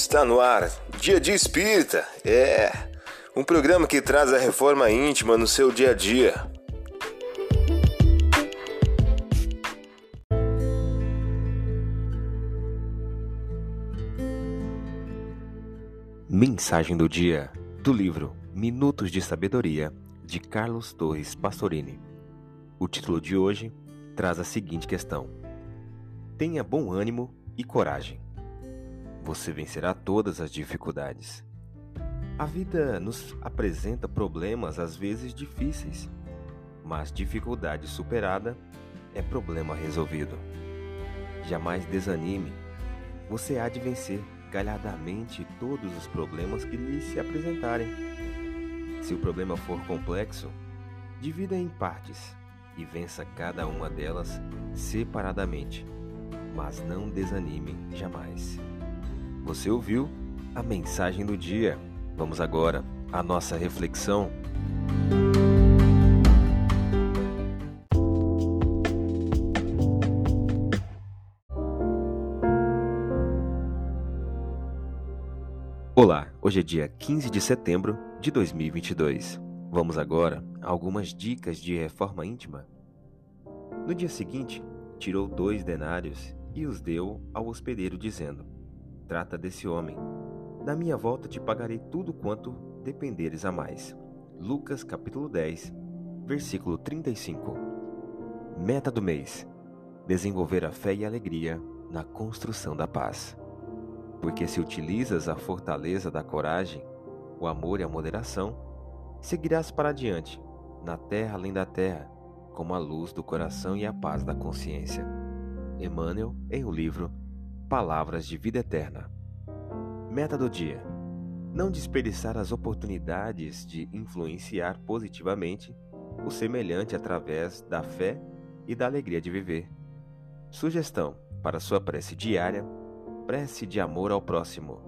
Está no ar, Dia de Espírita. É um programa que traz a reforma íntima no seu dia a dia. Mensagem do dia do livro Minutos de Sabedoria de Carlos Torres Pastorini. O título de hoje traz a seguinte questão: Tenha bom ânimo e coragem. Você vencerá todas as dificuldades. A vida nos apresenta problemas às vezes difíceis, mas dificuldade superada é problema resolvido. Jamais desanime. Você há de vencer galhardamente todos os problemas que lhe se apresentarem. Se o problema for complexo, divida em partes e vença cada uma delas separadamente, mas não desanime jamais. Você ouviu a mensagem do dia. Vamos agora à nossa reflexão. Olá, hoje é dia 15 de setembro de 2022. Vamos agora a algumas dicas de reforma íntima. No dia seguinte, tirou dois denários e os deu ao hospedeiro, dizendo: Trata desse homem. Na minha volta te pagarei tudo quanto dependeres a mais. Lucas capítulo 10, versículo 35. Meta do mês: desenvolver a fé e a alegria na construção da paz. Porque se utilizas a fortaleza da coragem, o amor e a moderação, seguirás para adiante, na terra além da terra, como a luz do coração e a paz da consciência. Emmanuel, em o livro Palavras de Vida Eterna. Meta do dia: não desperdiçar as oportunidades de influenciar positivamente o semelhante através da fé e da alegria de viver. Sugestão para sua prece diária: prece de amor ao próximo.